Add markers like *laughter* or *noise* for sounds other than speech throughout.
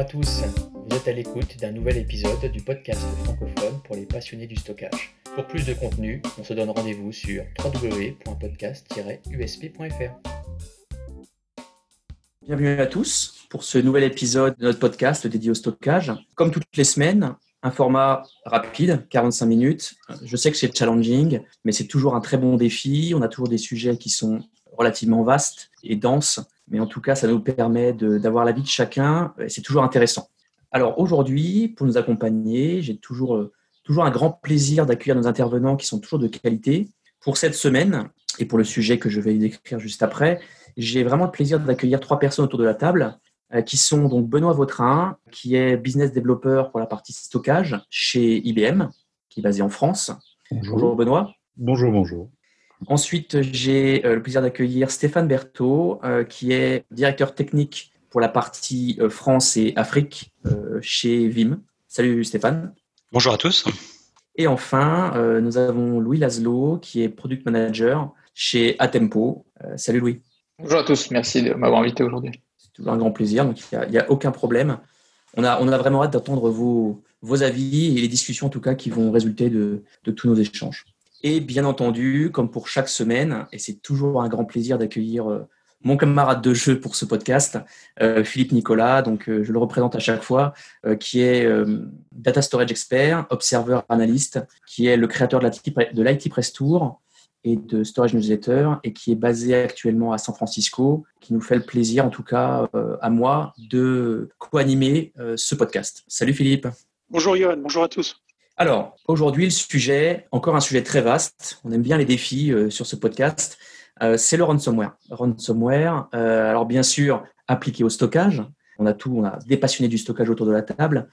à tous, vous êtes à l'écoute d'un nouvel épisode du podcast francophone pour les passionnés du stockage. Pour plus de contenu, on se donne rendez-vous sur www.podcast-usp.fr. Bienvenue à tous pour ce nouvel épisode de notre podcast dédié au stockage. Comme toutes les semaines, un format rapide, 45 minutes. Je sais que c'est challenging, mais c'est toujours un très bon défi. On a toujours des sujets qui sont relativement vastes et denses, mais en tout cas, ça nous permet d'avoir l'avis de chacun et c'est toujours intéressant. Alors aujourd'hui, pour nous accompagner, j'ai toujours, euh, toujours un grand plaisir d'accueillir nos intervenants qui sont toujours de qualité. Pour cette semaine et pour le sujet que je vais décrire juste après, j'ai vraiment le plaisir d'accueillir trois personnes autour de la table euh, qui sont donc Benoît Vautrin, qui est business developer pour la partie stockage chez IBM, qui est basé en France. Bonjour, Benoît. Bonjour, bonjour. Ensuite, j'ai euh, le plaisir d'accueillir Stéphane Berthaud, euh, qui est directeur technique pour la partie France et Afrique chez Vim. Salut Stéphane. Bonjour à tous. Et enfin, nous avons Louis Laszlo, qui est product manager chez Atempo. salut Louis. Bonjour à tous, merci de m'avoir invité aujourd'hui un grand plaisir, donc il n'y a, aucun problème. On a, on a vraiment hâte d'attendre vos, vos avis et les discussions en tout cas qui vont résulter de, de tous nos échanges. Et bien entendu, comme pour chaque semaine, et c'est toujours un grand plaisir d'accueillir euh, mon camarade de jeu pour ce podcast, euh, Philippe Nicolas, donc euh, je le représente à chaque fois, qui est data storage expert, observeur analyste, qui est le créateur de l'IT Press Tour, et de Storage Newsletter et qui est basé actuellement à San Francisco, qui nous fait le plaisir, en tout cas à moi, de co-animer ce podcast. Salut Philippe. Bonjour Johan, bonjour à tous. Alors, aujourd'hui, le sujet, encore un sujet très vaste, on aime bien les défis euh, sur ce podcast, c'est le ransomware. Ransomware, alors bien sûr, appliqué au stockage. On a tout, on a des passionnés du stockage autour de la table.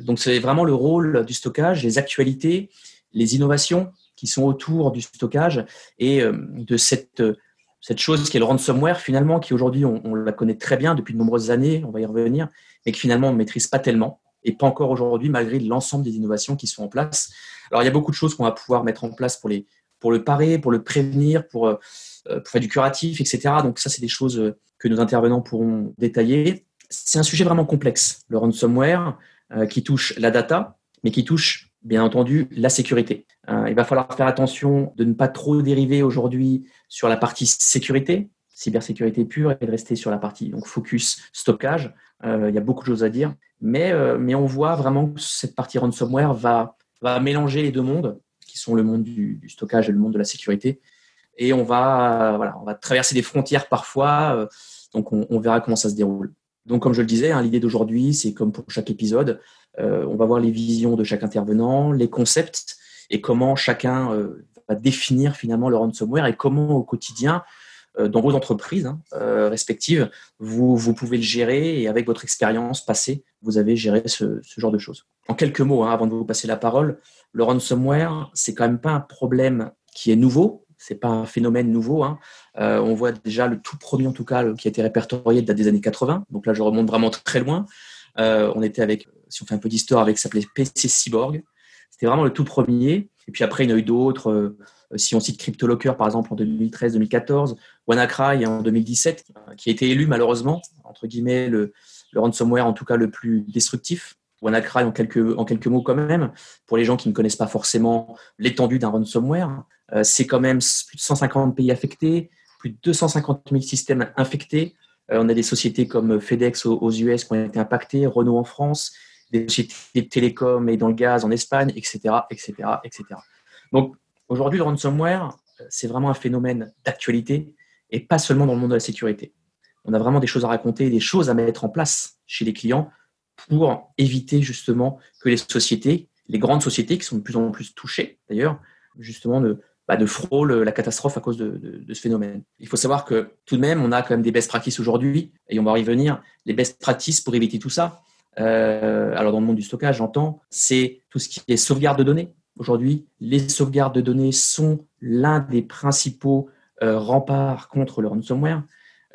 Donc, c'est vraiment le rôle du stockage, les actualités, les innovations qui sont autour du stockage et euh, de cette, euh, cette chose qui est le ransomware, finalement, qui aujourd'hui, on, la connaît très bien depuis de nombreuses années, on va y revenir, mais qui finalement, on ne maîtrise pas tellement, et pas encore aujourd'hui, malgré l'ensemble des innovations qui sont en place. Alors, il y a beaucoup de choses qu'on va pouvoir mettre en place pour, les, pour le parer, pour le prévenir, pour, euh, faire du curatif, etc. Donc, ça, c'est des choses que nos intervenants pourront détailler. C'est un sujet vraiment complexe, le ransomware, qui touche la data, mais qui touche bien entendu, la sécurité. Euh, il va falloir faire attention de ne pas trop dériver aujourd'hui sur la partie sécurité, cybersécurité pure, et de rester sur la partie donc focus stockage. Euh, il y a beaucoup de choses à dire, mais, euh, mais on voit vraiment que cette partie ransomware va, mélanger les deux mondes, qui sont le monde du, stockage et le monde de la sécurité. Et on va, va traverser des frontières parfois, donc on, verra comment ça se déroule. Donc, comme je le disais, hein, l'idée d'aujourd'hui, c'est comme pour chaque épisode, euh, on va voir les visions de chaque intervenant, les concepts et comment chacun euh, va définir finalement le ransomware et comment au quotidien, euh, dans vos entreprises hein, respectives, vous, vous pouvez le gérer et avec votre expérience passée, vous avez géré ce, genre de choses. En quelques mots, hein, avant de vous passer la parole, le ransomware, c'est quand même pas un problème qui est nouveau, c'est pas un phénomène nouveau. Hein. on voit déjà le tout premier, en tout cas, qui a été répertorié date des années 80. Donc là, je remonte vraiment très loin. on était avec si on fait un peu d'histoire avec, s'appelait PC Cyborg. C'était vraiment le tout premier. Et puis après, il y en a eu d'autres. Euh, si on cite CryptoLocker, par exemple, en 2013-2014, WannaCry en 2017, euh, qui a été élu malheureusement, entre guillemets, le, ransomware en tout cas le plus destructif. WannaCry en quelques, en quelques mots quand même, pour les gens qui ne connaissent pas forcément l'étendue d'un ransomware, euh, c'est quand même plus de 150 pays affectés, plus de 250 000 systèmes infectés. on a des sociétés comme FedEx aux, US qui ont été impactées, Renault en France, des sociétés de télécom et dans le gaz en Espagne, etc. etc., etc. Donc aujourd'hui, le ransomware, c'est vraiment un phénomène d'actualité et pas seulement dans le monde de la sécurité. On a vraiment des choses à raconter, des choses à mettre en place chez les clients pour éviter justement que les sociétés, les grandes sociétés qui sont de plus en plus touchées d'ailleurs, justement de, bah, la catastrophe à cause de, ce phénomène. Il faut savoir que tout de même, on a quand même des best practices aujourd'hui, et on va y revenir, les best practices pour éviter tout ça. Euh, alors dans le monde du stockage, j'entends, c'est tout ce qui est sauvegarde de données. Aujourd'hui, les sauvegardes de données sont l'un des principaux euh, remparts contre le ransomware.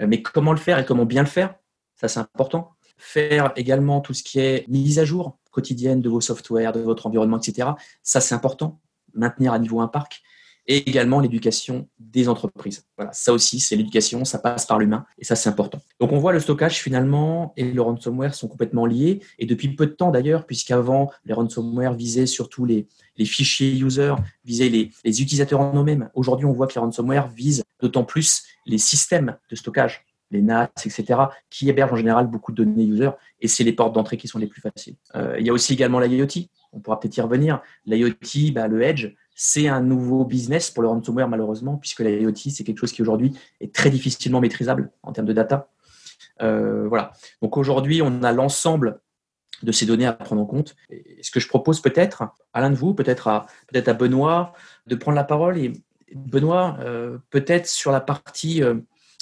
Euh, mais comment le faire et comment bien le faire, ça c'est important. Faire également tout ce qui est mise à jour quotidienne de vos softwares, de votre environnement, etc. Ça c'est important. Maintenir à niveau un parc. Et également l'éducation des entreprises. Voilà, ça aussi, c'est l'éducation, ça passe par l'humain et ça, c'est important. Donc, on voit le stockage finalement et le ransomware sont complètement liés et depuis peu de temps d'ailleurs, puisqu'avant, les ransomware visaient surtout les, les fichiers user, visaient les, utilisateurs en eux-mêmes. Aujourd'hui, on voit que les ransomware visent d'autant plus les systèmes de stockage les NAS, etc., qui hébergent en général beaucoup de données user, et c'est les portes d'entrée qui sont les plus faciles. Euh, il y a aussi également l'IoT, on pourra peut-être y revenir. L'IoT, bah, le Edge, c'est un nouveau business pour le ransomware malheureusement, puisque l'IoT, c'est quelque chose qui aujourd'hui est très difficilement maîtrisable en termes de data. Euh, voilà. Donc aujourd'hui, on a l'ensemble de ces données à prendre en compte. Ce que je propose peut-être à l'un de vous, peut-être à, peut Benoît, de prendre la parole. Et Benoît, euh, peut-être sur la partie euh,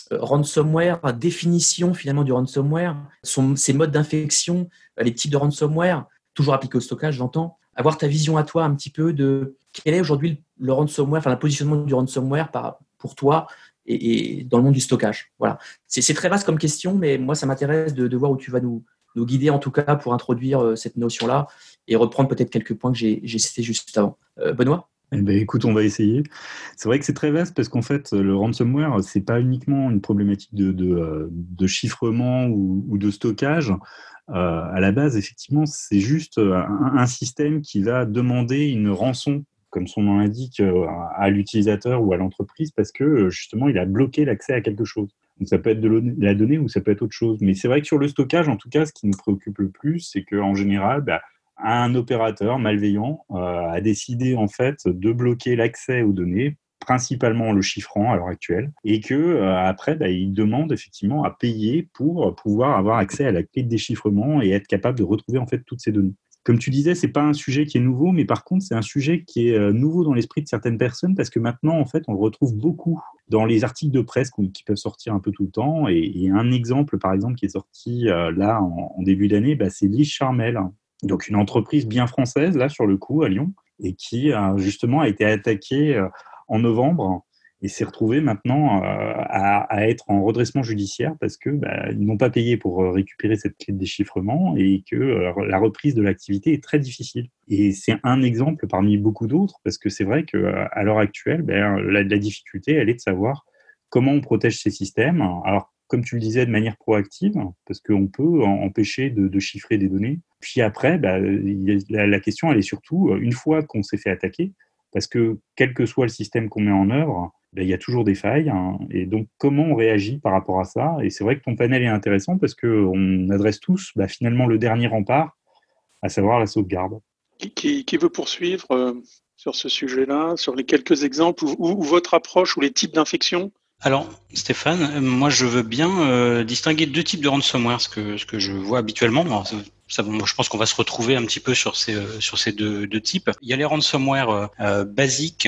ransomware, définition finalement du ransomware, ses modes d'infection, les types de ransomware, toujours appliqués au stockage, j'entends. Avoir ta vision à toi un petit peu de quel est aujourd'hui le ransomware, enfin le positionnement du ransomware par, pour toi et, dans le monde du stockage. Voilà. C'est très vaste comme question, mais moi ça m'intéresse de, voir où tu vas nous, nous guider en tout cas pour introduire euh, cette notion-là et reprendre peut-être quelques points que j'ai cités juste avant. Benoît? Eh ben, écoute, on va essayer. C'est vrai que c'est très vaste parce qu'en fait, le ransomware, c'est pas uniquement une problématique de, de, euh, chiffrement ou, de stockage. Euh, à la base, effectivement, c'est juste un, un, système qui va demander une rançon, comme son nom l'indique, euh, à l'utilisateur ou à l'entreprise parce que justement, il a bloqué l'accès à quelque chose. Donc ça peut être de la donnée ou ça peut être autre chose. Mais c'est vrai que sur le stockage, en tout cas, ce qui nous préoccupe le plus, c'est qu'en général, bah, un opérateur malveillant euh, a décidé en fait de bloquer l'accès aux données principalement le chiffrant à l'heure actuelle, et que euh, après, bah, il demande effectivement à payer pour pouvoir avoir accès à la clé de déchiffrement et être capable de retrouver en fait toutes ces données. Comme tu disais, c'est pas un sujet qui est nouveau, mais par contre, c'est un sujet qui est euh, nouveau dans l'esprit de certaines personnes parce que maintenant, en fait, on le retrouve beaucoup dans les articles de presse qui peuvent sortir un peu tout le temps. Et, un exemple, par exemple, qui est sorti là en, début d'année, bah, c'est Lise Charmel, donc une entreprise bien française, là, sur le coup, à Lyon, et qui justement a été attaquée euh, en novembre et s'est retrouvée maintenant euh, à, être en redressement judiciaire parce que bah, ils n'ont pas payé pour euh, récupérer cette clé de déchiffrement et que la reprise de l'activité est très difficile. Et c'est un exemple parmi beaucoup d'autres parce que c'est vrai que à l'heure actuelle, ben, la, la, difficulté, elle est de savoir comment on protège ces systèmes. Alors comme tu le disais, de manière proactive, parce qu'on peut empêcher de, chiffrer des données. Puis après, bah, la, question, elle est surtout, une fois qu'on s'est fait attaquer, parce que quel que soit le système qu'on met en œuvre, bah, il y a toujours des failles. Hein. et donc, comment on réagit par rapport à ça? Et c'est vrai que ton panel est intéressant parce qu'on adresse tous bah, finalement le dernier rempart, à savoir la sauvegarde. Qui, veut poursuivre euh, sur ce sujet-là, sur les quelques exemples ou votre approche ou les types d'infections? Alors, Stéphane, euh, moi je veux bien euh, distinguer deux types de ransomware, ce que, ce que je vois habituellement. ça, je pense qu'on va se retrouver un petit peu sur ces, euh, sur ces deux, deux types. Il y a les ransomware basiques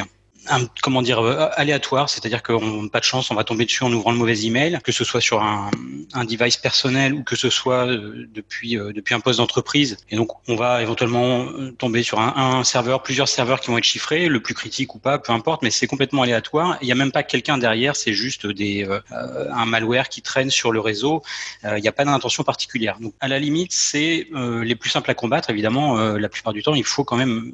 comment dire euh, aléatoire, c'est-à-dire qu'on pas de chance, on va tomber dessus en ouvrant le mauvais email, que ce soit sur un, un device personnel ou que ce soit euh, depuis euh, depuis un poste d'entreprise. Et donc on va éventuellement tomber sur un, un, serveur, plusieurs serveurs qui vont être chiffrés, le plus critique ou pas, peu importe, mais c'est complètement aléatoire. Il n'y a même pas quelqu'un derrière, c'est juste des un malware qui traîne sur le réseau. Il n'y a pas d'intention particulière. Donc à la limite, c'est les plus simples à combattre. Évidemment, la plupart du temps, il faut quand même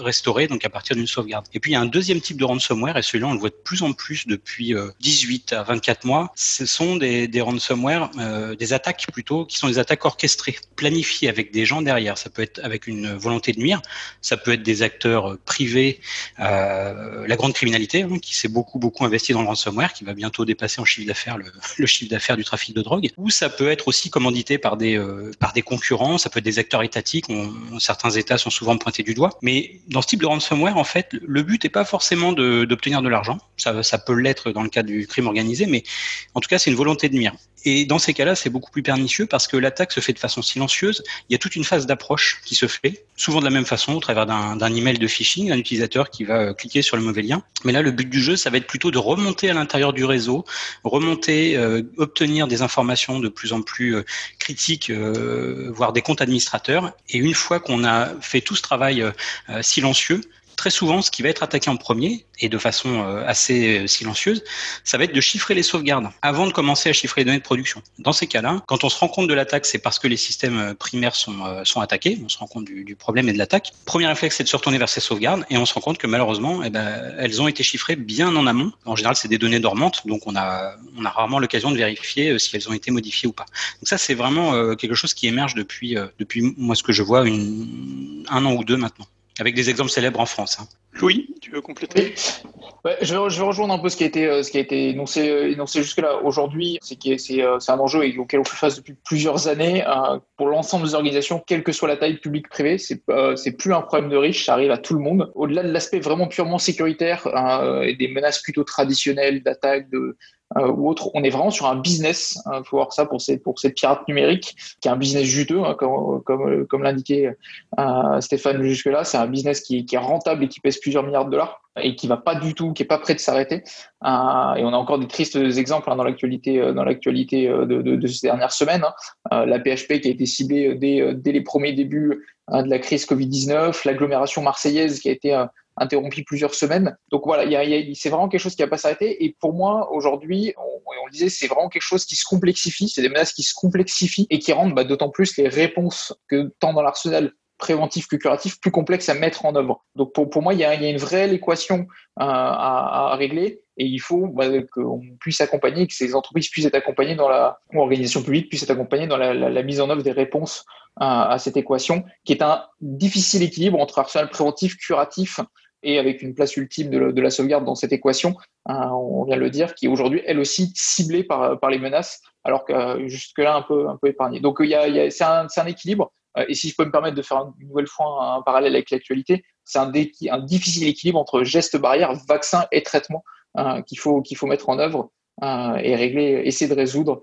restaurer, donc à partir d'une sauvegarde. Et puis il y a un deuxième type de ransomware, et celui-là on le voit de plus en plus depuis 18 euh, à 24 mois. Ce sont des, des ransomware, euh, des attaques plutôt, qui sont des attaques orchestrées, planifiées avec des gens derrière. Ça peut être avec une volonté de nuire, ça peut être des acteurs privés, euh, la grande criminalité hein, qui s'est beaucoup beaucoup investi dans le ransomware, qui va bientôt dépasser en chiffre d'affaires le, *laughs* le, chiffre d'affaires du trafic de drogue, ou ça peut être aussi commandité par des euh, par des concurrents, ça peut être des acteurs étatiques. On, certains États sont souvent pointés du doigt, mais dans ce type de ransomware, en fait, le but n'est pas forcément d'obtenir de, l'argent. Ça, peut l'être dans le cas du crime organisé, mais en tout cas, c'est une volonté de mire. Et dans ces cas-là, c'est beaucoup plus pernicieux parce que l'attaque se fait de façon silencieuse. Il y a toute une phase d'approche qui se fait, souvent de la même façon, au travers d'un email de phishing, un utilisateur qui va euh, cliquer sur le mauvais lien. Mais là, le but du jeu, ça va être plutôt de remonter à l'intérieur du réseau, remonter, euh, obtenir des informations de plus en plus euh, critiques, voire des comptes administrateurs. Et une fois qu'on a fait tout ce travail silencieux, très souvent, ce qui va être attaqué en premier, et de façon euh, assez silencieuse, ça va être de chiffrer les sauvegardes avant de commencer à chiffrer les données de production. Dans ces cas-là, quand on se rend compte de l'attaque, c'est parce que les systèmes primaires sont, sont attaqués, on se rend compte du, problème et de l'attaque. Premier réflexe, c'est de se retourner vers ces sauvegardes, et on se rend compte que malheureusement, eh ben, elles ont été chiffrées bien en amont. En général, c'est des données dormantes, donc on a, on a rarement l'occasion de vérifier si elles ont été modifiées ou pas. Donc ça, c'est vraiment quelque chose qui émerge depuis, depuis moi ce que je vois, un an ou deux maintenant avec des exemples célèbres en France. Hein. Louis, tu veux compléter? Je, vais, je, vais, rejoindre un peu ce qui a été, euh, ce qui a été énoncé, euh, énoncé jusque-là. Aujourd'hui, c'est euh, un enjeu auquel on fait face depuis plusieurs années pour l'ensemble des organisations, quelle que soit la taille publique-privée. C'est euh, plus un problème de riches, ça arrive à tout le monde. Au-delà de l'aspect vraiment purement sécuritaire et des menaces plutôt traditionnelles d'attaque, de, euh, ou autre. On est vraiment sur un business. Il hein, faut voir ça pour ces, pour ces pirates numériques, qui est un business juteux, hein, comme, comme, comme l'indiquait euh, Stéphane jusque-là. C'est un business qui, qui, est rentable et qui pèse plusieurs milliards de dollars et qui va pas du tout, qui est pas prêt de s'arrêter. Euh, et on a encore des tristes exemples hein, dans l'actualité, euh, dans l'actualité euh, de, de, de, ces dernières semaines. Hein. la PHP qui a été ciblée dès, dès les premiers débuts de la crise Covid-19, l'agglomération marseillaise qui a été interrompu plusieurs semaines. Donc voilà, c'est vraiment quelque chose qui va pas s'arrêter. Et pour moi, aujourd'hui, on, disait, c'est vraiment quelque chose qui se complexifie. C'est des menaces qui se complexifient et qui rendent bah, d'autant plus les réponses que tant dans l'arsenal préventif que curatif plus complexe à mettre en œuvre. Donc pour, pour moi, il y, a, une vraie équation euh, à, régler et il faut bah, qu'on puisse accompagner, que ces entreprises puissent être accompagnées dans la, ou organisations publiques puissent être accompagnées dans la, mise en œuvre des réponses à, à, cette équation, qui est un difficile équilibre entre arsenal préventif, curatif et avec une place ultime de, la sauvegarde dans cette équation, hein, on vient de le dire, qui est aujourd'hui elle aussi ciblée par, les menaces, alors que euh, jusque-là un peu, épargnée. Donc y a, y a, c'est un, équilibre. Euh, et si je peux me permettre de faire une nouvelle fois un, parallèle avec l'actualité, c'est un, difficile équilibre entre gestes barrières, vaccins et traitements hein, qu'il faut, faut mettre en œuvre hein, et régler, essayer de résoudre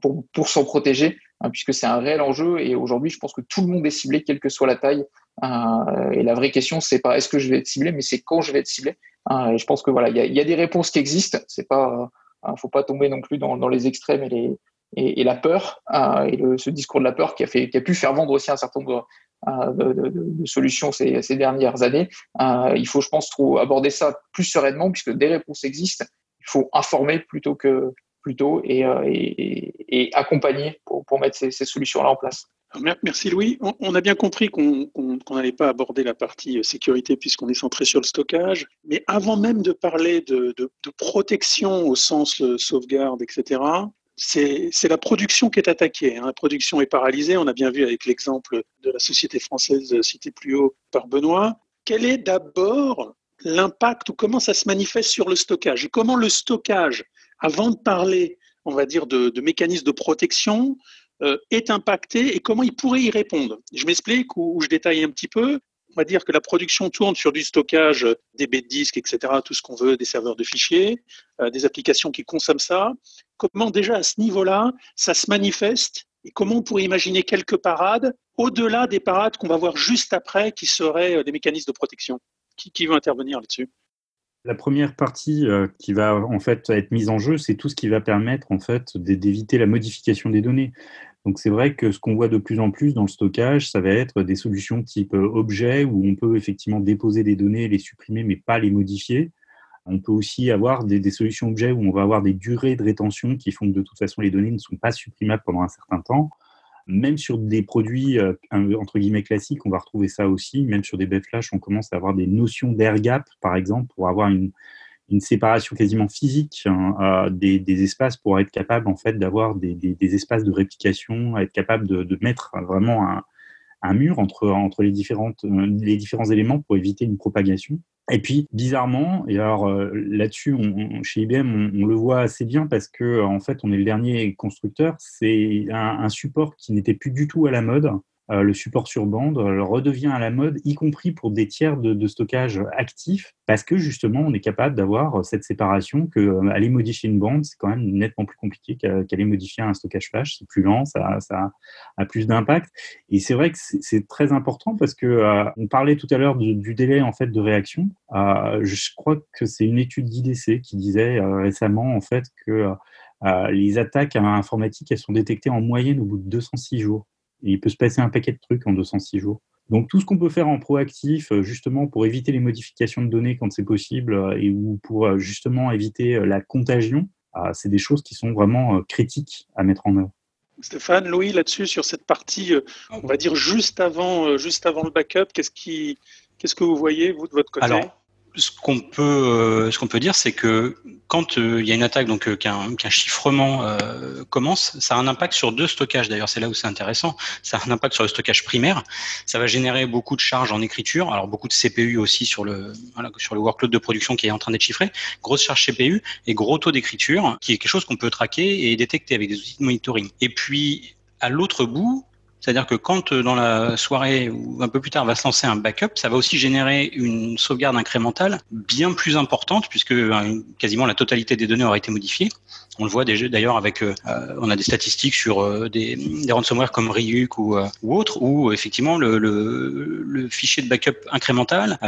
pour, s'en protéger, puisque c'est un réel enjeu. Et aujourd'hui, je pense que tout le monde est ciblé, quelle que soit la taille, et la vraie question, c'est pas est-ce que je vais être ciblé, mais c'est quand je vais être ciblé. Euh, et je pense que voilà, il y a, des réponses qui existent. C'est pas, euh, faut pas tomber non plus dans, les extrêmes et la peur et ce discours de la peur qui a pu faire vendre aussi un certain nombre de, solutions ces, dernières années. il faut, je pense, aborder ça plus sereinement puisque des réponses existent. Il faut informer plutôt que plutôt et, accompagner pour, mettre ces solutions-là en place. Merci Louis. On a bien compris qu'on n'allait pas aborder la partie euh, sécurité puisqu'on est centré sur le stockage. Mais avant même de parler de, protection au sens euh, sauvegarde, etc., c'est la production qui est attaquée. Hein. La production est paralysée. On a bien vu avec l'exemple de la société française citée plus haut par Benoît. Quel est d'abord l'impact ou comment ça se manifeste sur le stockage? Et comment le stockage, avant de parler, on va dire, de, de mécanismes de protection, euh, est impacté et comment il pourrait y répondre. Je m'explique ou, je détaille un petit peu. On va dire que la production tourne sur du stockage, des baies de disques, etc., tout ce qu'on veut, des serveurs de fichiers, euh, des applications qui consomment ça. Comment déjà à ce niveau-là, ça se manifeste et comment on pourrait imaginer quelques parades au-delà des parades qu'on va voir juste après qui seraient euh, des mécanismes de protection? Qui, qui veut intervenir là-dessus? La première partie qui va en fait être mise en jeu, c'est tout ce qui va permettre en fait d'éviter la modification des données. Donc c'est vrai que ce qu'on voit de plus en plus dans le stockage, ça va être des solutions type euh, objet où on peut effectivement déposer des données, les supprimer mais pas les modifier. On peut aussi avoir des, des, solutions objets où on va avoir des durées de rétention qui font que de toute façon les données ne sont pas supprimables pendant un certain temps. Même sur des produits euh, entre guillemets classiques, on va retrouver ça aussi. Même sur des baies flash, on commence à avoir des notions d'air gap, par exemple, pour avoir une, séparation quasiment physique hein, des, espaces pour être capable en fait d'avoir des, espaces de réplication, être capable de, de mettre vraiment un, un, mur entre, entre les, différentes, euh, les différents éléments pour éviter une propagation. Et puis, bizarrement, et alors euh, là-dessus, chez IBM, on, le voit assez bien parce que en fait, on est le dernier constructeur. C'est un, support qui n'était plus du tout à la mode, euh, le support sur bande euh, redevient à la mode, y compris pour des tiers de, stockage actifs, parce que justement, on est capable d'avoir cette séparation que euh, aller modifier une bande, c'est quand même nettement plus compliqué qu'aller modifier un stockage flash. C'est plus lent, ça, a plus d'impact. Et c'est vrai que c'est très important parce que euh, on parlait tout à l'heure du, délai en fait de réaction. Euh, je crois que c'est une étude d'IDC qui disait récemment en fait que les attaques informatiques elles sont détectées en moyenne au bout de 206 jours il peut se passer un paquet de trucs en 206 jours. Donc tout ce qu'on peut faire en proactif, justement pour éviter les modifications de données quand c'est possible et ou pour justement éviter la contagion, c'est des choses qui sont vraiment critiques à mettre en œuvre. Stéphane, Louis, là-dessus, sur cette partie, on va dire juste avant, juste avant le backup, qu'est-ce qui, qu'est-ce que vous voyez, vous, de votre côté? Ce qu'on peut, euh, ce qu'on peut dire, c'est que quand euh, il y a une attaque, donc euh, qu'un chiffrement commence, ça a un impact sur deux stockages. D'ailleurs, c'est là où c'est intéressant. Ça a un impact sur le stockage primaire. Ça va générer beaucoup de charges en écriture, alors beaucoup de CPU aussi sur le sur le workload de production qui est en train d'être chiffré. Grosse charge CPU et gros taux d'écriture, qui est quelque chose qu'on peut traquer et détecter avec des outils de monitoring. Et puis à l'autre bout, c'est-à-dire que quand euh, dans la soirée ou un peu plus tard va se lancer un backup, ça va aussi générer une sauvegarde incrémentale bien plus importante puisque euh, quasiment la totalité des données aura été modifiée. On le voit déjà d'ailleurs avec, euh, on a des statistiques sur des, des ransomware comme Ryuk ou, ou autres où effectivement le, le, le, fichier de backup incrémental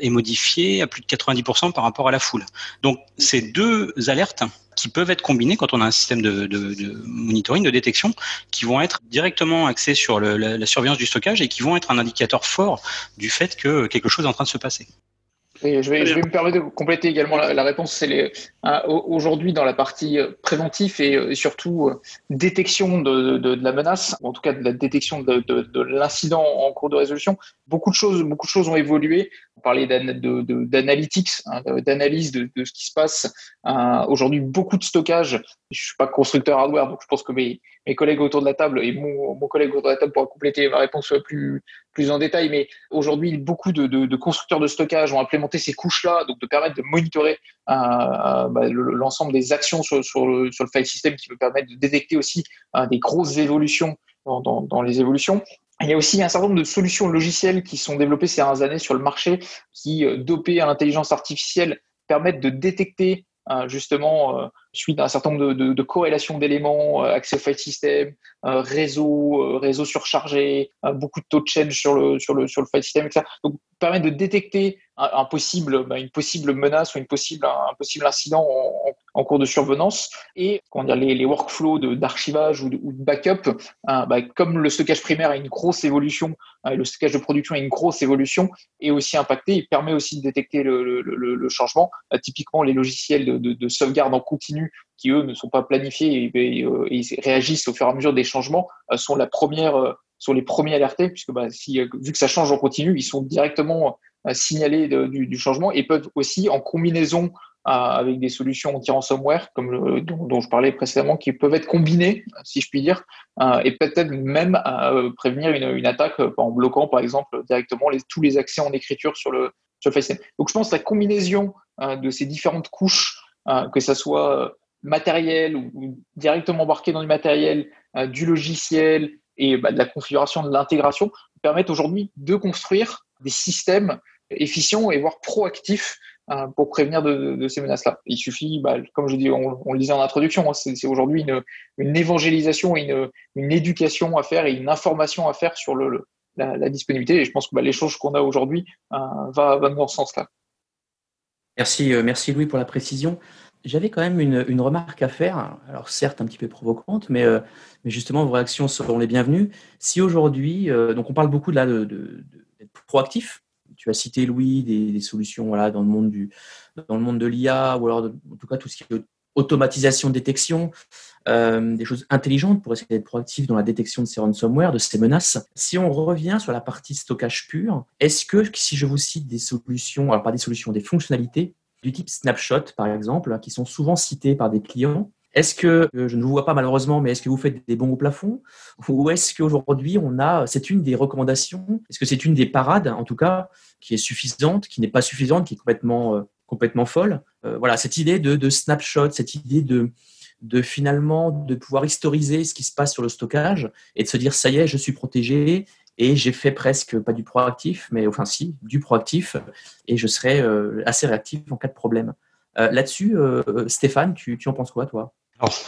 est modifié à plus de 90% par rapport à la foule. Donc ces deux alertes qui peuvent être combinés quand on a un système de, monitoring, de détection, qui vont être directement axés sur la, surveillance du stockage et qui vont être un indicateur fort du fait que quelque chose est en train de se passer. je, vais, me permettre de compléter également la, réponse. C'est hein, aujourd'hui dans la partie euh, préventif et euh, surtout euh, détection de, la menace, en tout cas de la détection de, l'incident en cours de résolution. Beaucoup de choses, beaucoup de choses ont évolué parler d'analytics, hein, d'analyse de, ce qui se passe. Euh, aujourd'hui, beaucoup de stockage. Je suis pas constructeur hardware, donc je pense que mes, collègues autour de la table et mon, collègue autour de la table pourra compléter ma réponse plus, plus en détail. Mais aujourd'hui, beaucoup de, constructeurs de stockage ont implémenté ces couches-là, donc de permettre de monitorer euh, euh, bah, l'ensemble des actions sur, le, file system qui me permettre de détecter aussi des grosses évolutions dans les évolutions. Il y a aussi un certain nombre de solutions logicielles qui sont développées ces dernières années sur le marché qui, euh, dopées à l'intelligence artificielle, permettent de détecter euh, justement euh, suite à un certain nombre de, corrélations d'éléments, accès au file system, réseau, réseau surchargé, beaucoup de taux de change sur le, sur le, sur le file system, etc. Donc, permettre de détecter bah, une possible menace ou une possible, un, possible incident en, cours de survenance et les, les workflows d'archivage ou, de, backup, hein, bah, comme le stockage primaire a une grosse évolution, hein, le stockage de production a une grosse évolution et aussi impacté, il permet aussi de détecter le, changement. Euh, typiquement, les logiciels de, de, de, sauvegarde en continu qui eux ne sont pas planifiés et, et, réagissent au fur et à mesure des changements euh, sont la première euh, sont les premiers alertés puisque bah, si, vu que ça change en continu, ils sont directement signaler du, changement et peuvent aussi, en combinaison avec des solutions anti-ransomware, comme le, dont, je parlais précédemment, qui peuvent être combinées, si je puis dire, euh, et peut-être même euh, prévenir une, attaque euh, en bloquant, par exemple, directement tous les accès en écriture sur le, sur le Donc, je pense que la combinaison de ces différentes couches, que ça soit matériel ou, directement embarqué dans du matériel, du logiciel et bah, de la configuration de l'intégration, permettent aujourd'hui de construire des systèmes efficients et voire proactifs euh, pour prévenir de, ces menaces-là. Il suffit, bah, comme je on, le disait en introduction, hein, c'est aujourd'hui une, évangélisation et une, éducation à faire et une information à faire sur le, la, disponibilité. Et je pense que bah, l'échange qu'on a aujourd'hui euh, va, dans ce sens-là. Merci, euh, merci Louis pour la précision. J'avais quand même une, remarque à faire, alors certes un petit peu provocante, mais, mais justement vos réactions seront les bienvenues. Si aujourd'hui, donc on parle beaucoup là de, de proactif. Tu as cité, Louis, des, solutions voilà, dans, le monde du, dans le monde de l'IA, ou alors en tout cas tout ce qui est automatisation, détection, euh, des choses intelligentes pour essayer d'être proactif dans la détection de ces ransomware, de ces menaces. Si on revient sur la partie stockage pur, est-ce que si je vous cite des solutions, alors pas des solutions, des fonctionnalités du type snapshot par exemple, qui sont souvent citées par des clients, est-ce que, euh, je ne vous vois pas malheureusement, mais est-ce que vous faites des bons au plafond? Ou est-ce qu'aujourd'hui, on a, c'est une des recommandations? Est-ce que c'est une des parades, en tout cas, qui est suffisante, qui n'est pas suffisante, qui est complètement, euh, complètement folle? Euh, Voilà, cette idée de, snapshot, cette idée de, finalement de pouvoir historiser ce qui se passe sur le stockage et de se dire, ça y est, je suis protégé et j'ai fait presque, pas du proactif, mais enfin si, du proactif, et je serai assez réactif en cas de problème. Là-dessus, Stéphane, tu, tu en penses quoi, toi? Alors,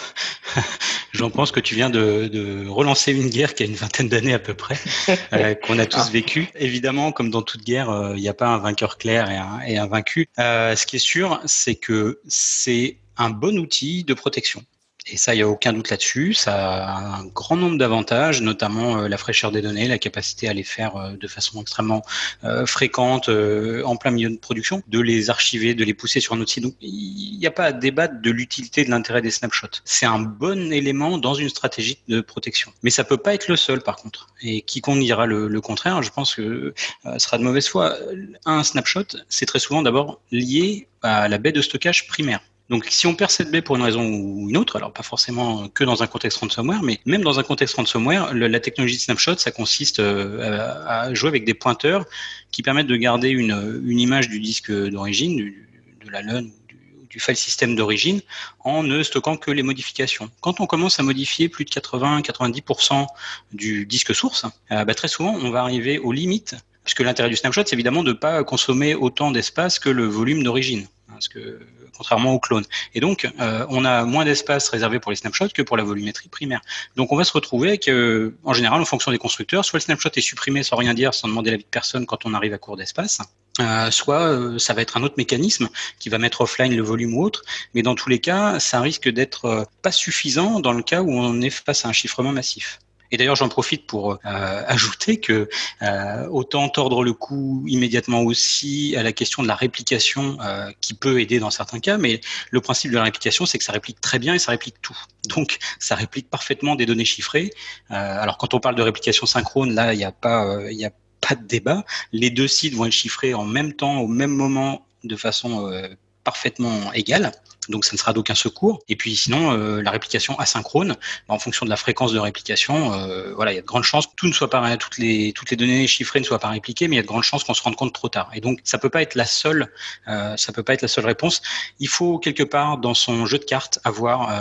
*laughs* j'en pense que tu viens de, relancer une guerre qui a une vingtaine d'années à peu près, *laughs* euh, qu'on a tous ah. vécu. Évidemment, comme dans toute guerre, euh, il n'y a pas un vainqueur clair et un, vaincu. Euh, ce qui est sûr, c'est que c'est un bon outil de protection. Et ça, il n'y a aucun doute là-dessus. Ça a un grand nombre d'avantages, notamment euh, la fraîcheur des données, la capacité à les faire euh, de façon extrêmement euh, fréquente en plein milieu de production, de les archiver, de les pousser sur notre site. Donc, il n'y a pas à débattre de l'utilité de l'intérêt des snapshots. C'est un bon élément dans une stratégie de protection. Mais ça peut pas être le seul, par contre. Et quiconque dira le, le contraire, je pense que ce sera de mauvaise foi. Un snapshot, c'est très souvent d'abord lié à la baie de stockage primaire. Donc, si on perd cette baie pour une raison ou une autre, alors pas forcément que dans un contexte ransomware, mais même dans un contexte ransomware, la technologie de snapshot, ça consiste euh, à jouer avec des pointeurs qui permettent de garder une, image du disque d'origine, de la LUN du file system d'origine en ne stockant que les modifications. Quand on commence à modifier plus de 80-90% du disque source, euh, bah, très souvent on va arriver aux limites, puisque l'intérêt du snapshot c'est évidemment de ne pas consommer autant d'espace que le volume d'origine. Parce que contrairement aux clones. Et donc, euh, on a moins d'espace réservé pour les snapshots que pour la volumétrie primaire. Donc, on va se retrouver avec, euh, en général, en fonction des constructeurs, soit le snapshot est supprimé sans rien dire, sans demander l'avis de personne quand on arrive à court d'espace, euh, soit ça va être un autre mécanisme qui va mettre offline le volume ou autre, mais dans tous les cas, ça risque d'être pas suffisant dans le cas où on est face à un chiffrement massif. Et d'ailleurs, j'en profite pour euh, *laughs* ajouter que euh, autant tordre le cou immédiatement aussi à la question de la réplication euh, qui peut aider dans certains cas, mais le principe de la réplication, c'est que ça réplique très bien et ça réplique tout. Donc, ça réplique parfaitement des données chiffrées. alors, quand on parle de réplication synchrone, là, il n'y a pas, a pas de débat. Les deux sites vont être chiffrés en même temps, au même moment, de façon parfaitement égale donc ça ne sera d'aucun secours. Et puis sinon, euh, la réplication asynchrone, bah, en fonction de la fréquence de réplication, euh, voilà, il y a de grandes chances que tout ne soit pas toutes les toutes les données chiffrées ne soient pas répliquées, mais il y a de grandes chances qu'on se rende compte trop tard. Et donc ça peut pas être la seule, euh, ça peut pas être la seule réponse. Il faut quelque part dans son jeu de cartes avoir,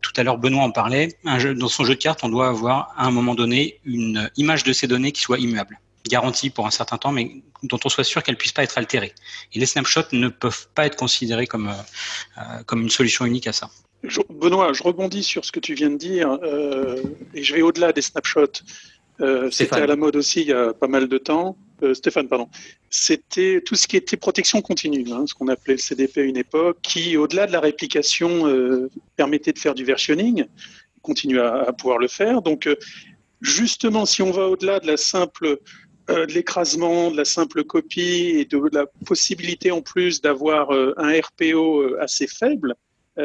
tout à l'heure Benoît en parlait, dans son jeu de cartes, on doit avoir à un moment donné une image de ces données qui soit immuable garantie pour un certain temps, mais dont on soit sûr qu'elle puisse pas être altérée. Et les snapshots ne peuvent pas être considérés comme, euh, comme une solution unique à ça. Benoît, je rebondis sur ce que tu viens de dire euh, et je vais au-delà des snapshots. Euh, c'était à la mode aussi il y a pas mal de temps. Stéphane, pardon. C'était tout ce qui était protection continue, hein, ce qu'on appelait le CDP à une époque, qui, au-delà de la réplication, permettait de faire du versionning, continue à, à pouvoir le faire. Donc, justement, si on va au-delà de la simple euh, de l'écrasement, de la simple copie et de la possibilité en plus d'avoir euh, un RPO euh, assez faible,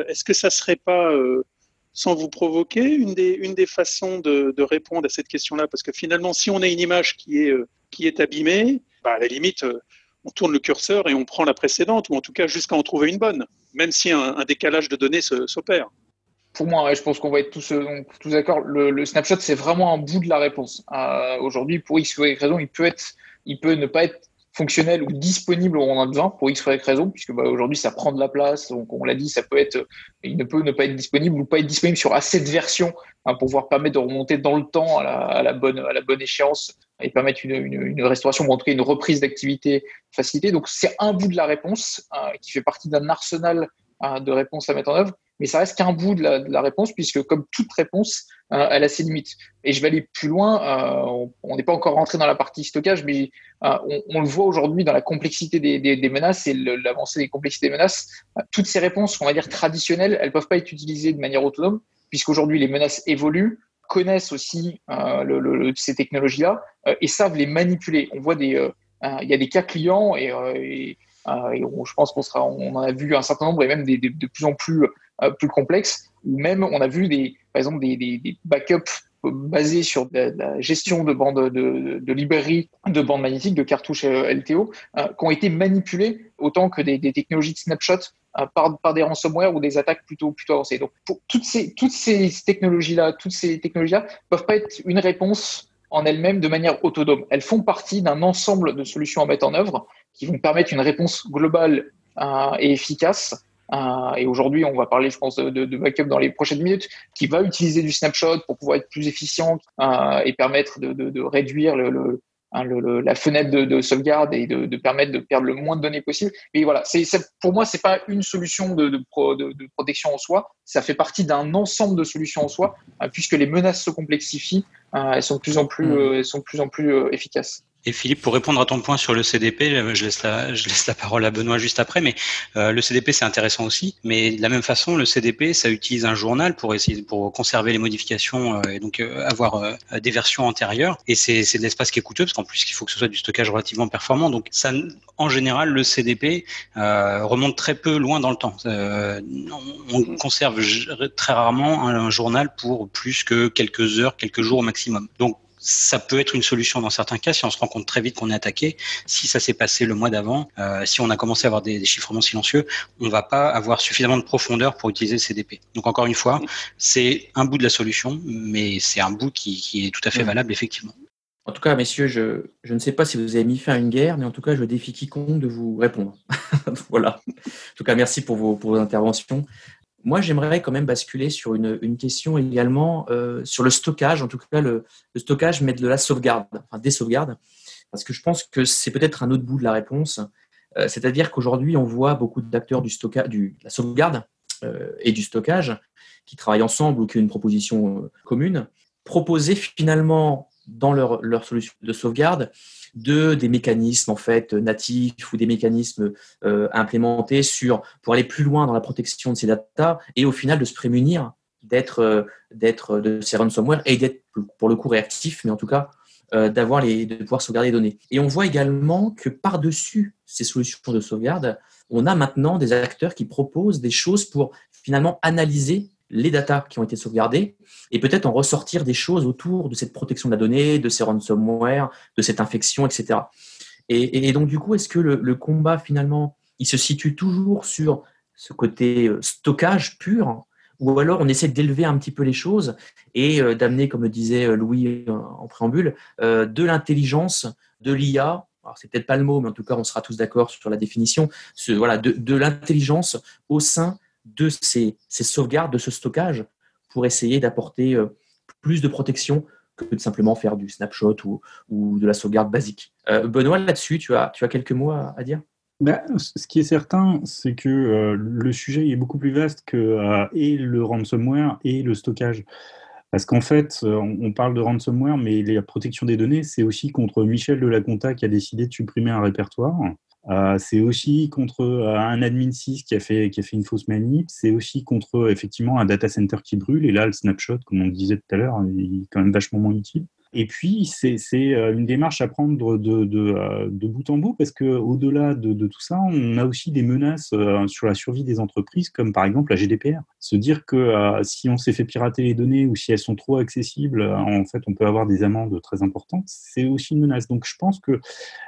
est-ce que ça ne serait pas, sans vous provoquer, une des, une des façons de, répondre à cette question-là? Parce que finalement, si on a une image qui est, qui est abîmée, bah, à la limite, on tourne le curseur et on prend la précédente, ou en tout cas jusqu'à en trouver une bonne, même si un décalage de données s'opère pour moi, je pense qu'on va être tous, euh, d'accord. Le, snapshot, c'est vraiment un bout de la réponse. Euh, aujourd'hui, pour X ou Y raison, il peut, être, il peut ne pas être fonctionnel ou disponible où on en a besoin pour X ou Y raison, puisque bah, aujourd'hui, ça prend de la place. Donc, on l'a dit, ça peut être, il ne peut ne pas être disponible ou pas être disponible sur assez de versions hein, pour pouvoir permettre de remonter dans le temps à la, bonne, échéance et permettre une, restauration ou en tout cas une reprise d'activité facilitée. Donc, c'est un bout de la réponse euh, qui fait partie d'un arsenal de réponses à mettre en œuvre mais ça reste qu'un bout de la, réponse, puisque comme toute réponse, euh, elle a ses limites. Et je vais aller plus loin, euh, on n'est pas encore rentré dans la partie stockage, mais euh, on, le voit aujourd'hui dans la complexité des, menaces et l'avancée des complexités des menaces. toutes ces réponses, on va dire traditionnelles, elles ne peuvent pas être utilisées de manière autonome, puisqu'aujourd'hui les menaces évoluent, connaissent aussi ces technologies-là et savent les manipuler. On voit des, il y a des cas clients et, je pense qu'on en a vu un certain nombre et même des, de plus en plus euh, plus complexe, ou même on a vu des, par exemple des, backups basés sur la gestion de bandes de, de, librairies de bandes magnétiques, de cartouches euh, LTO, euh, qui ont été manipulées autant que des, technologies de snapshot par, des ransomware ou des attaques plutôt, plutôt avancées. Donc, pour toutes ces, toutes ces technologies-là, toutes ces technologies-là peuvent pas être une réponse en elles-mêmes de manière autonome. Elles font partie d'un ensemble de solutions à mettre en œuvre qui vont permettre une réponse globale et efficace euh, et aujourd'hui, on va parler, je pense, de, de, backup dans les prochaines minutes, qui va utiliser du snapshot pour pouvoir être plus efficient euh, et permettre de, de réduire le, hein, le, la fenêtre de, sauvegarde et de, permettre de perdre le moins de données possible. Mais voilà, c'est, pour moi, c'est pas une solution de, de, protection en soi. Ça fait partie d'un ensemble de solutions en soi, euh, puisque les menaces se complexifient, elles sont de plus en plus, mmh. elles sont de plus en plus efficaces. Et Philippe, pour répondre à ton point sur le CDP, euh, je laisse la, je laisse la parole à Benoît juste après, mais euh, le CDP c'est intéressant aussi. Mais de la même façon, le CDP ça utilise un journal pour essayer pour conserver les modifications euh, et donc avoir des versions antérieures. Et c'est de l'espace qui est coûteux parce qu'en plus il faut que ce soit du stockage relativement performant. Donc ça, en général, le CDP remonte très peu loin dans le temps. on, conserve très rarement un, un journal pour plus que quelques heures, quelques jours au maximum. Donc ça peut être une solution dans certains cas si on se rend compte très vite qu'on est attaqué. Si ça s'est passé le mois d'avant, euh, si on a commencé à avoir des, chiffrements silencieux, on va pas avoir suffisamment de profondeur pour utiliser le CDP. Donc encore une fois, c'est un bout de la solution, mais c'est un bout qui, est tout à fait valable effectivement. En tout cas, messieurs, je, je, ne sais pas si vous avez mis fin à une guerre, mais en tout cas, je défie quiconque de vous répondre. *laughs* voilà. En tout cas, merci pour vos, pour vos interventions. Moi, j'aimerais quand même basculer sur une, question également euh, sur le stockage, en tout cas le, stockage, mais de la sauvegarde, enfin des sauvegardes, parce que je pense que c'est peut-être un autre bout de la réponse. Euh, C'est-à-dire qu'aujourd'hui, on voit beaucoup d'acteurs du stockage, de la sauvegarde euh, et du stockage qui travaillent ensemble ou qui ont une proposition commune, proposer finalement dans leur solution de sauvegarde de des mécanismes en fait natifs ou des mécanismes euh, implémentés sur pour aller plus loin dans la protection de ces datas et au final de se prémunir d'être euh, d'être de ces ransomware et d'être pour le coup réactif, mais en tout cas euh, d'avoir les de pouvoir sauvegarder les données. Et on voit également que par dessus ces solutions de sauvegarde, on a maintenant des acteurs qui proposent des choses pour finalement analyser les datas qui ont été sauvegardées et peut-être en ressortir des choses autour de cette protection de la donnée, de ces ransomware, de cette infection, etc. Et, donc, du coup, est-ce que le, combat, finalement, il se situe toujours sur ce côté euh, stockage pur ou alors on essaie d'élever un petit peu les choses et euh, d'amener, comme le disait euh, Louis en préambule, de l'intelligence, de l'IA alors c'est peut-être pas le mot, mais en tout cas, on sera tous d'accord sur la définition, ce, voilà, de, de l'intelligence au sein de ces, sauvegardes, de ce stockage, pour essayer d'apporter euh, plus de protection que de simplement faire du snapshot ou, de la sauvegarde basique. Euh, Benoît, là-dessus, tu as, tu as quelques mots à, dire? Bah, ce qui est certain, c'est que euh, le sujet est beaucoup plus vaste que et le ransomware et le stockage. Parce qu'en fait, on parle de ransomware, mais la protection des données, c'est aussi contre Michel de la Conta qui a décidé de supprimer un répertoire. Euh, c'est aussi contre euh, un admin 6 qui a fait, qui a fait une fausse manip. C'est aussi contre effectivement un data center qui brûle. Et là, le snapshot, comme on le disait tout à l'heure, il est quand même vachement moins utile. Et puis, c'est euh, une démarche à prendre euh, de bout en bout, parce qu'au-delà de, de, tout ça, on a aussi des menaces euh, sur la survie des entreprises, comme par exemple la GDPR. Se dire que si on s'est fait pirater les données ou si elles sont trop accessibles, en fait, on peut avoir des amendes très importantes, c'est aussi une menace. Donc, je pense que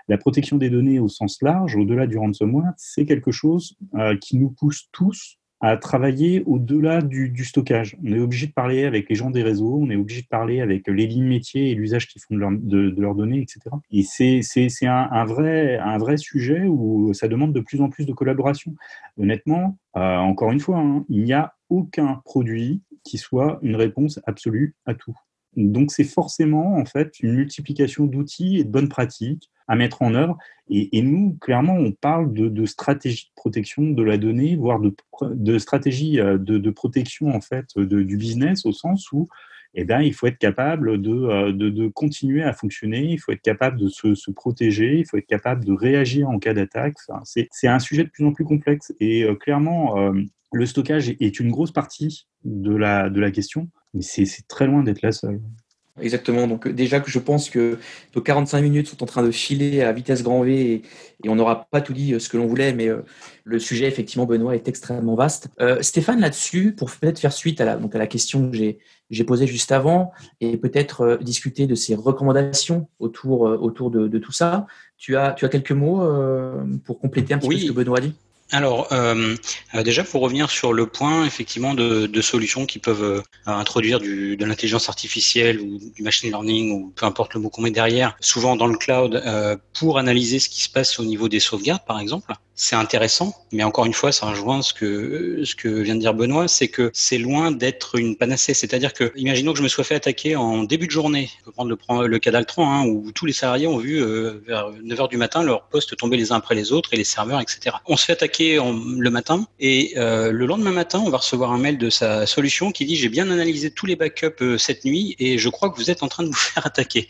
la protection des données au sens large, au-delà du ransomware, c'est quelque chose qui nous pousse tous à travailler au-delà du, stockage. On est obligé de parler avec les gens des réseaux, on est obligé de parler avec les lignes métiers et l'usage qu'ils font de, leurs données, etc. Et c'est un, un, vrai, un vrai sujet où ça demande de plus en plus de collaboration. Honnêtement, euh, encore une fois, hein, il n'y a aucun produit qui soit une réponse absolue à tout. Donc c'est forcément en fait une multiplication d'outils et de bonnes pratiques à mettre en œuvre. Et, nous, clairement, on parle de, stratégie de protection de la donnée, voire de, de stratégie euh, de, protection en fait du business, au sens où eh bien, il faut être capable euh, de, de, continuer à fonctionner, il faut être capable de se, se protéger, il faut être capable de réagir en cas d'attaque. c'est un sujet de plus en plus complexe. Et euh, clairement, le stockage est une grosse partie de la, de la question, mais c'est très loin d'être la seule. Exactement. Donc déjà que je pense que nos 45 minutes sont en train de filer à vitesse grand V et, on n'aura pas tout dit euh, ce que l'on voulait, mais euh, le sujet effectivement Benoît est extrêmement vaste. Euh, Stéphane là-dessus, pour peut-être faire suite à la, donc à la question que j'ai j'ai posée juste avant et peut-être discuter de ces recommandations autour autour de, de, tout ça. Tu as tu as quelques mots pour compléter un petit peu ce que Benoît a dit? Alors, euh, euh, déjà pour revenir sur le point, effectivement, de, solutions qui peuvent euh, introduire du, de l'intelligence artificielle ou du machine learning ou peu importe le mot qu'on met derrière, souvent dans le cloud, pour analyser ce qui se passe au niveau des sauvegardes, par exemple c'est intéressant, mais encore une fois, ça rejoint ce que ce que vient de dire Benoît, c'est que c'est loin d'être une panacée. C'est-à-dire que, imaginons que je me sois fait attaquer en début de journée. Je peux prendre le, cas d'Altran, hein, où tous les salariés ont vu euh, vers 9 h du matin leur poste tomber les uns après les autres et les serveurs, etc. On se fait attaquer le matin et euh, le lendemain matin, on va recevoir un mail de sa solution qui dit j'ai bien analysé tous les backups euh, cette nuit et je crois que vous êtes en train de vous *laughs* faire attaquer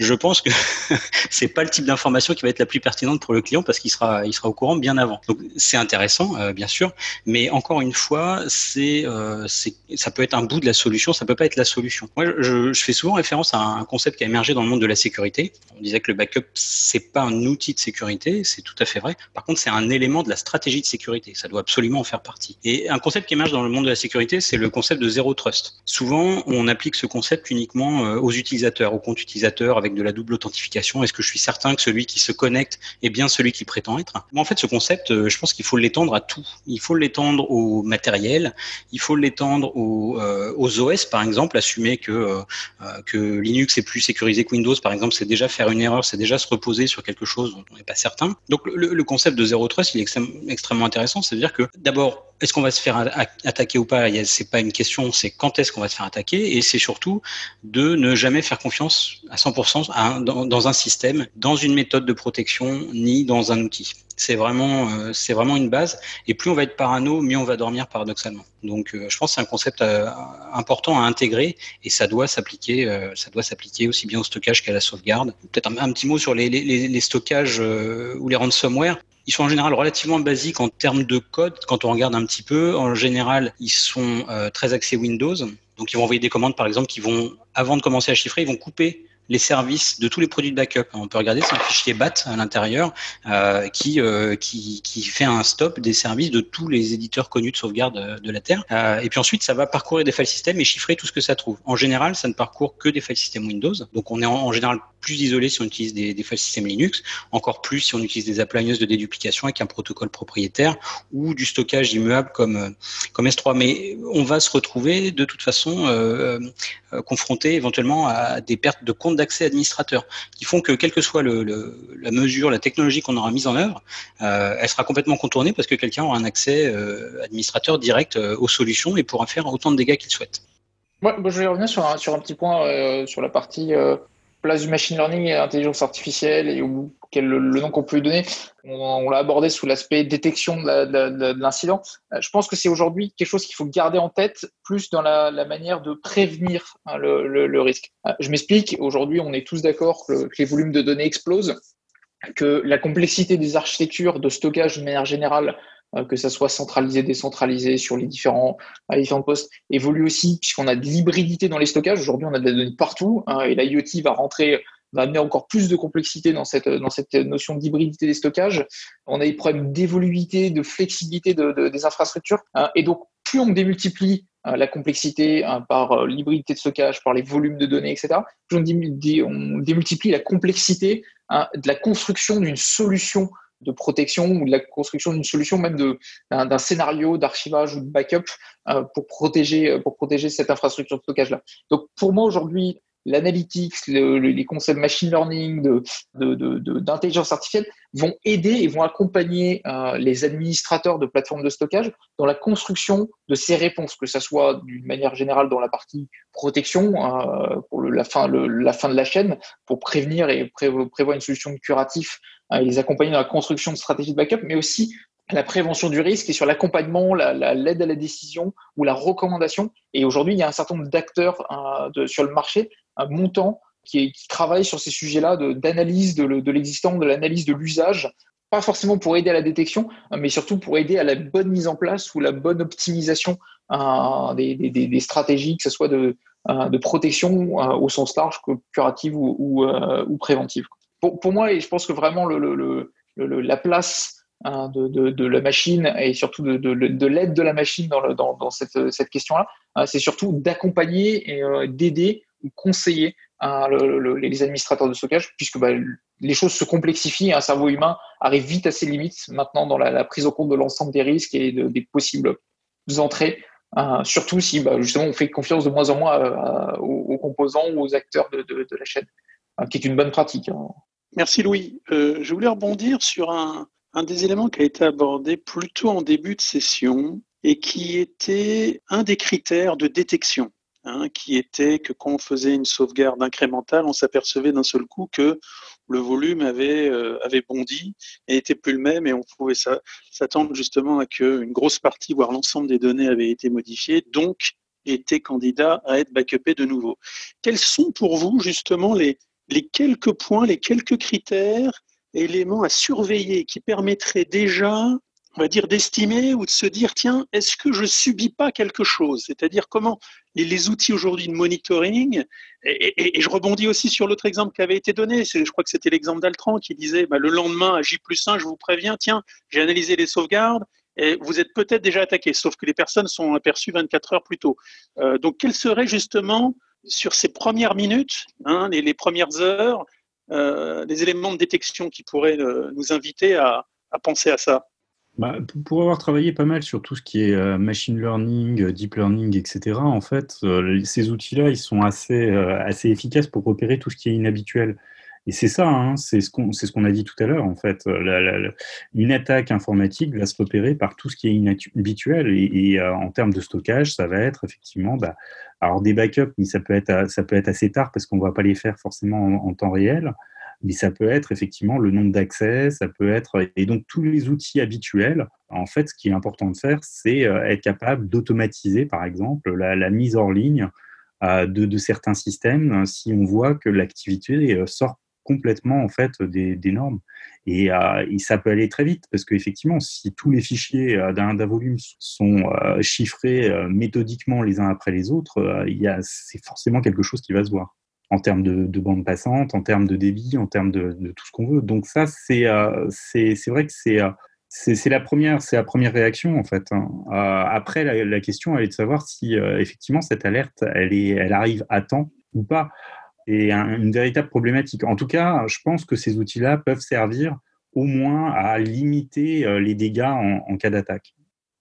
je pense que *laughs* c'est pas le type d'information qui va être la plus pertinente pour le client parce qu'il sera, il sera au courant bien avant. Donc c'est intéressant, euh, bien sûr, mais encore une fois, c'est, euh, ça peut être un bout de la solution, ça peut pas être la solution. Moi, je, je, fais souvent référence à un concept qui a émergé dans le monde de la sécurité. On disait que le backup c'est pas un outil de sécurité, c'est tout à fait vrai. Par contre, c'est un élément de la stratégie de sécurité. Ça doit absolument en faire partie. Et un concept qui émerge dans le monde de la sécurité, c'est le concept de zéro trust. Souvent, on applique ce concept uniquement euh, aux utilisateurs, aux comptes utilisateurs avec de la double authentification. Est-ce que je suis certain que celui qui se connecte est bien celui qui prétend être? En fait, ce concept, euh, je pense qu'il faut l'étendre à tout. Il faut l'étendre au matériel, il faut l'étendre aux, euh, aux, OS, par exemple, assumer que, que Linux est plus sécurisé que Windows, par exemple, c'est déjà faire une erreur, c'est déjà se reposer sur quelque chose dont on n'est pas certain. Donc le, le, concept de zéro trust, il est extrêmement intéressant. C'est-à-dire que d'abord, est-ce qu'on va se faire attaquer ou pas? C'est pas une question, c'est quand est-ce qu'on va se faire attaquer, et c'est surtout de ne jamais faire confiance à 100% dans, un système, dans une méthode de protection, ni dans un outil. C'est vraiment, euh, vraiment une base. Et plus on va être parano, mieux on va dormir paradoxalement. Donc, euh, je pense que c'est un concept euh, important à intégrer et ça doit s'appliquer, ça aussi bien au stockage qu'à la sauvegarde. Peut-être un, petit mot sur les stockages ou les ransomware. Ils sont en général relativement basiques en termes de code. Quand on regarde un petit peu, en général, ils sont très axés Windows. Donc, ils vont envoyer des commandes, par exemple, qui vont, avant de commencer à chiffrer, ils vont couper les services de tous les produits de backup. On peut regarder, c'est un fichier BAT à l'intérieur euh, qui, euh, qui, qui, fait un stop des services de tous les éditeurs connus de sauvegarde euh, de la Terre. Et puis ensuite, ça va parcourir des file systems et chiffrer tout ce que ça trouve. En général, ça ne parcourt que des file systems Windows. Donc on est en, général plus isolé si on utilise des, des file systems Linux, encore plus si on utilise des appliances de déduplication avec un protocole propriétaire ou du stockage immuable comme, comme S3. Mais on va se retrouver de toute façon confronté éventuellement à des pertes de compte d'accès administrateur, qui font que quelle que soit le, la mesure, la technologie qu'on aura mise en œuvre, euh, elle sera complètement contournée parce que quelqu'un aura un accès euh, administrateur direct euh, aux solutions et pourra faire autant de dégâts qu'il souhaite. Je vais revenir sur un petit point sur la partie place du machine learning et intelligence artificielle et où, quel le, nom qu'on peut lui donner. On, l'a abordé sous l'aspect détection de l'incident. Euh, je pense que c'est aujourd'hui quelque chose qu'il faut garder en tête plus dans la, manière de prévenir hein, le, risque. Euh, je m'explique. Aujourd'hui, on est tous d'accord que, les volumes de données explosent que la complexité des architectures de stockage de manière générale que ça soit centralisé, décentralisé sur les différents, les différents postes, évolue aussi puisqu'on a de l'hybridité dans les stockages. Aujourd'hui, on a des données partout hein, et l'IoT va rentrer va amener encore plus de complexité dans cette, dans cette notion d'hybridité des stockages. On a des problèmes d'évolutivité, de flexibilité de, de, des infrastructures. Hein, et donc, plus on démultiplie hein, la complexité par euh, l'hybridité de stockage, par les volumes de données, etc., plus on, démultiplie la complexité de la construction d'une solution de protection ou de la construction d'une solution, même d'un scénario d'archivage ou de backup euh, pour, protéger, pour protéger cette infrastructure de stockage-là. Donc pour moi aujourd'hui, l'analytics, les concepts machine learning, d'intelligence de, de, artificielle vont aider et vont accompagner euh, les administrateurs de plateformes de stockage dans la construction de ces réponses, que ce soit d'une manière générale dans la partie protection, euh, pour la, fin, de la chaîne, pour prévenir et prévoir une solution de curatif Hein, les accompagner dans la construction de stratégies de backup, mais aussi la prévention du risque et sur l'accompagnement, l'aide la, l'aide à la décision ou la recommandation. Et aujourd'hui, il y a un certain nombre d'acteurs euh, sur le marché, un montant, qui, travaillent sur ces sujets-là d'analyse de, l'existant, de l'analyse de l'usage, pas forcément pour aider à la détection, mais surtout pour aider à la bonne mise en place ou la bonne optimisation euh, des, des, des, stratégies, que ce soit de, euh, de protection euh, au sens large, curative ou, euh, ou préventive. Pour, pour, moi, et je pense que vraiment le, le, la place hein, de, de, la machine et surtout de, de l'aide de la machine dans, dans, dans cette, cette question-là, hein, c'est surtout d'accompagner et euh, d'aider conseiller hein, les administrateurs de stockage, puisque bah, les choses se complexifient. Un cerveau humain arrive vite à ses limites maintenant dans la, prise en compte de l'ensemble des risques et des possibles entrées. Euh, surtout si bah, justement on fait confiance de moins en moins euh, aux, composants ou aux acteurs de, la chaîne, qui est une bonne pratique. Hein. Merci Louis. Euh, je voulais rebondir sur un, un, des éléments qui a été abordé plutôt en début de session et qui était un des critères de détection, hein, qui était que quand on faisait une sauvegarde incrémentale, on s'apercevait d'un seul coup que le volume avait, euh, avait bondi et n'était plus le même et on pouvait s'attendre justement à qu'une grosse partie, voire l'ensemble des données avaient été modifiées, donc était candidat à être backupé de nouveau. Quels sont pour vous justement les quelques points, les quelques critères, éléments à surveiller qui permettraient déjà, on va dire, d'estimer ou de se dire, tiens, est-ce que je subis pas quelque chose? C'est-à-dire comment les, outils aujourd'hui de monitoring, et, je rebondis aussi sur l'autre exemple qui avait été donné, je crois que c'était l'exemple d'Altran qui disait, bah, le lendemain à J plus 1, je vous préviens, tiens, j'ai analysé les sauvegardes, et vous êtes peut-être déjà attaqué, sauf que les personnes sont aperçues 24 heures plus tôt. Euh, donc, quelles seraient justement, sur ces premières minutes, hein, les, premières heures, euh, les éléments de détection qui pourraient euh, nous inviter à, penser à ça? Bah, pour avoir travaillé pas mal sur tout ce qui est machine learning, deep learning, etc., en fait, ces outils-là, ils sont assez, efficaces pour repérer tout ce qui est inhabituel. Et c'est ça, hein, c'est ce qu'on a dit tout à l'heure, en fait. une attaque informatique va se repérer par tout ce qui est inhabituel. Et, euh, en termes de stockage, ça va être effectivement, bah, alors des backups, mais ça peut être assez tard parce qu'on ne va pas les faire forcément en, temps réel. Mais ça peut être effectivement le nombre d'accès, ça peut être. Et donc, tous les outils habituels, en fait, ce qui est important de faire, c'est euh, être capable d'automatiser, par exemple, la, mise en ligne euh, de, certains systèmes si on voit que l'activité sort complètement en fait des, normes. Euh, et, ça peut aller très vite parce qu'effectivement, si tous les fichiers euh, d'un volume sont euh, chiffrés méthodiquement les uns après les autres, c'est forcément quelque chose qui va se voir en termes de, bande passante, en termes de débit, en termes de, tout ce qu'on veut. Donc ça, c'est c'est vrai que c'est c'est la première, c'est la première réaction en fait. Hein. après, la, question elle est de savoir si effectivement cette alerte, elle est, elle arrive à temps ou pas et une véritable problématique. En tout cas, je pense que ces outils-là peuvent servir au moins à limiter euh, les dégâts en, cas d'attaque.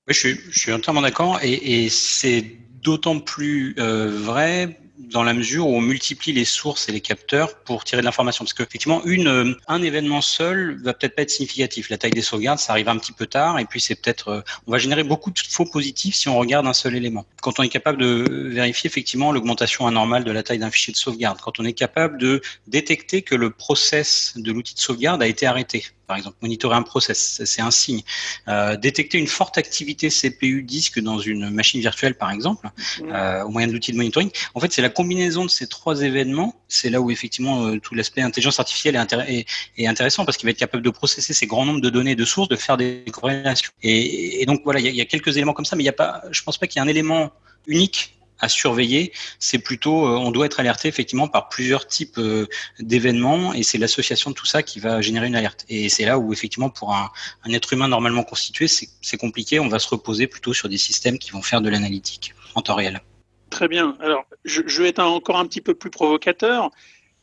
Je suis, je suis entièrement d'accord et, c'est d'autant plus euh, vrai dans la mesure où on multiplie les sources et les capteurs pour tirer de l'information. Parce qu'effectivement, une, euh, un événement seul va peut-être pas être significatif. La taille des sauvegardes, ça arrive un petit peu tard, et puis c'est peut-être, euh, on va générer beaucoup de faux positifs si on regarde un seul élément. Quand on est capable de vérifier effectivement l'augmentation anormale de la taille d'un fichier de sauvegarde, quand on est capable de détecter que le process de l'outil de sauvegarde a été arrêté, par exemple, monitorer un process, c'est un signe. Euh, détecter une forte activité CPU disque dans une machine virtuelle, par exemple, mmh. euh, au moyen de l'outil de monitoring. En fait, c'est la combinaison de ces trois événements. C'est là où effectivement euh, tout l'aspect intelligence artificielle est, intéressant parce qu'il va être capable de processer ces grands nombres de données de sources, de faire des corrélations. Et, donc voilà, il y, y, a quelques éléments comme ça, mais il y a pas, je pense pas qu'il y ait un élément unique à surveiller, c'est plutôt, euh, on doit être alerté effectivement par plusieurs types euh, d'événements et c'est l'association de tout ça qui va générer une alerte. Et c'est là où effectivement pour un, être humain normalement constitué, c'est compliqué. On va se reposer plutôt sur des systèmes qui vont faire de l'analytique en temps réel. Très bien. Alors, je, vais être encore un petit peu plus provocateur.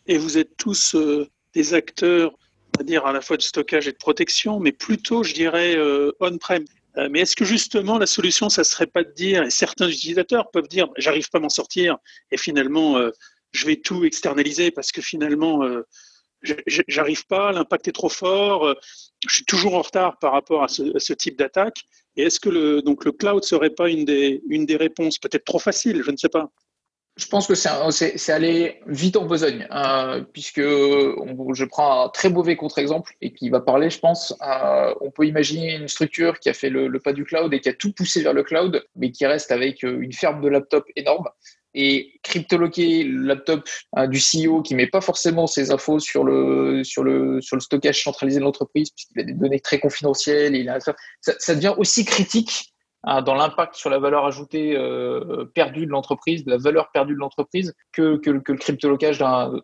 Et vous êtes tous euh, des acteurs, va dire à la fois de stockage et de protection, mais plutôt, je dirais, on-prem. Euh, mais est-ce que justement la solution, ça serait pas de dire, et certains utilisateurs peuvent dire, j'arrive pas à m'en sortir, et finalement, euh, je vais tout externaliser parce que finalement, euh, j'arrive pas, l'impact est trop fort, je suis toujours en retard par rapport à ce, type d'attaque. Et est-ce que le, donc le cloud serait pas une des, une des réponses, peut-être trop facile, je ne sais pas je pense que c'est aller vite en besogne, euh, puisque je prends un très mauvais contre-exemple et qui va parler, je pense. Euh, on peut imaginer une structure qui a fait le, pas du cloud et qui a tout poussé vers le cloud, mais qui reste avec euh, une ferme de laptop énorme et cryptoloquer le laptop du CEO qui met pas forcément ses infos sur le sur le sur le stockage centralisé de l'entreprise puisqu'il a des données très confidentielles, il a, ça, ça devient aussi critique Hein, dans l'impact sur la valeur ajoutée euh, perdue de l'entreprise, de la valeur perdue de l'entreprise, que, que, le cryptolocage.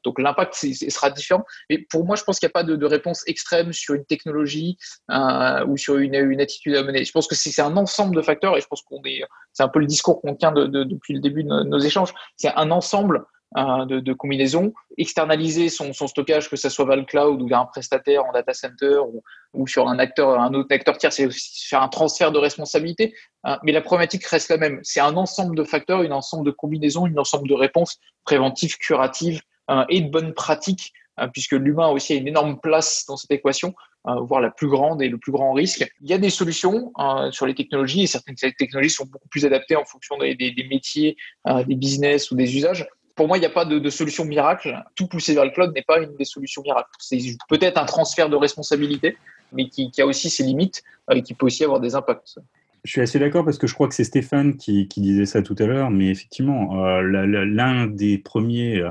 Donc l'impact sera différent. Mais pour moi, je pense qu'il n'y a pas de, réponse extrême sur une technologie euh, ou sur une, attitude à mener. Je pense que c'est un ensemble de facteurs et je pense qu'on est, c'est un peu le discours qu'on tient de, de, depuis le début de nos, échanges. C'est un ensemble de, de, combinaison, externaliser son, son, stockage, que ce soit vers le cloud ou vers un prestataire en data center ou, ou sur un acteur, un autre acteur tiers, c'est aussi faire un transfert de responsabilité. Euh, mais la problématique reste la même. C'est un ensemble de facteurs, un ensemble de combinaisons, une ensemble de réponses préventives, curatives euh, et de bonnes pratiques, puisque l'humain aussi a une énorme place dans cette équation, voire la plus grande et le plus grand risque. Il y a des solutions sur les technologies et certaines technologies sont beaucoup plus adaptées en fonction des, des, des métiers, des business ou des usages pour moi, il n'y a pas de, solution miracle. Tout pousser vers le cloud n'est pas une des solutions miracles. C'est peut-être un transfert de responsabilité, mais qui, a aussi ses limites euh, et qui peut aussi avoir des impacts. Je suis assez d'accord parce que je crois que c'est Stéphane qui, disait ça tout à l'heure, mais effectivement, euh, l'un des premiers, euh,